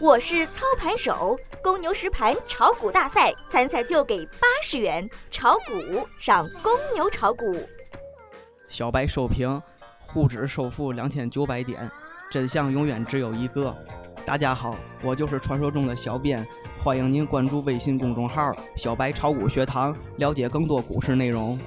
我是操盘手，公牛实盘炒股大赛参赛就给八十元，炒股上公牛炒股。小白收评：沪指收复两千九百点，真相永远只有一个。大家好，我就是传说中的小编，欢迎您关注微信公众号“小白炒股学堂”，了解更多股市内容。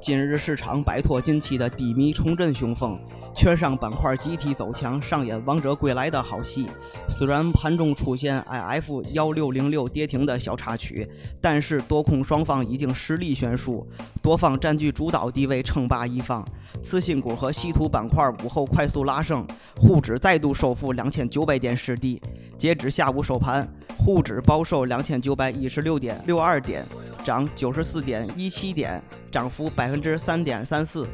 今日市场摆脱近期的低迷，重振雄风，券商板块集体走强，上演王者归来的好戏。虽然盘中出现 IF 幺六零六跌停的小插曲，但是多空双方已经实力悬殊，多方占据主导地位，称霸一方。次新股和稀土板块午后快速拉升，沪指再度收复两千九百点失地。截止下午收盘，沪指报收两千九百一十六点六二点。涨九十四点一七点，涨幅百分之三点三四。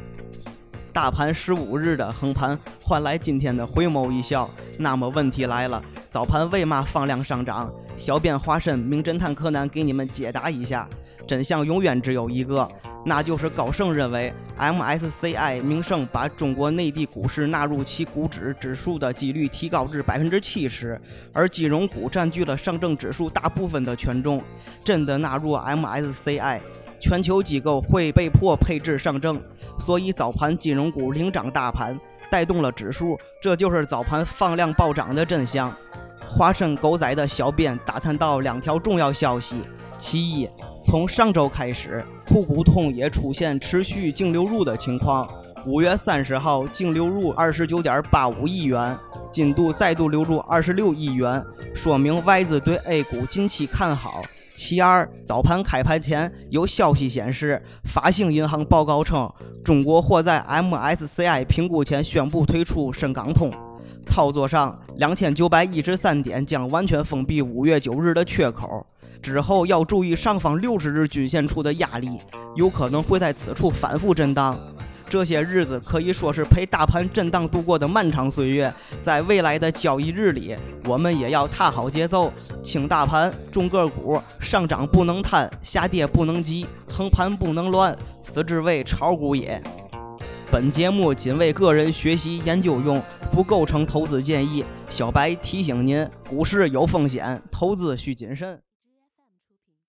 大盘十五日的横盘换来今天的回眸一笑。那么问题来了，早盘为嘛放量上涨？小编化身名侦探柯南给你们解答一下。真相永远只有一个，那就是高盛认为 MSCI 名胜把中国内地股市纳入其股指指数的几率提高至百分之七十，而金融股占据了上证指数大部分的权重。真的纳入 MSCI，全球机构会被迫配置上证，所以早盘金融股领涨大盘，带动了指数，这就是早盘放量暴涨的真相。化身狗仔的小编打探到两条重要消息：其一。从上周开始，沪股通也出现持续净流入的情况。五月三十号净流入二十九点八五亿元，今度再度流入二十六亿元，说明外资对 A 股近期看好。其二，早盘开盘前有消息显示，发行银行报告称，中国或在 MSCI 评估前宣布退出深港通。操作上，两千九百一十三点将完全封闭五月九日的缺口。之后要注意上方六十日均线处的压力，有可能会在此处反复震荡。这些日子可以说是陪大盘震荡度过的漫长岁月，在未来的交易日里，我们也要踏好节奏，轻大盘，重个股，上涨不能贪，下跌不能急，横盘不能乱，此之谓炒股也。本节目仅为个人学习研究用，不构成投资建议。小白提醒您，股市有风险，投资需谨慎。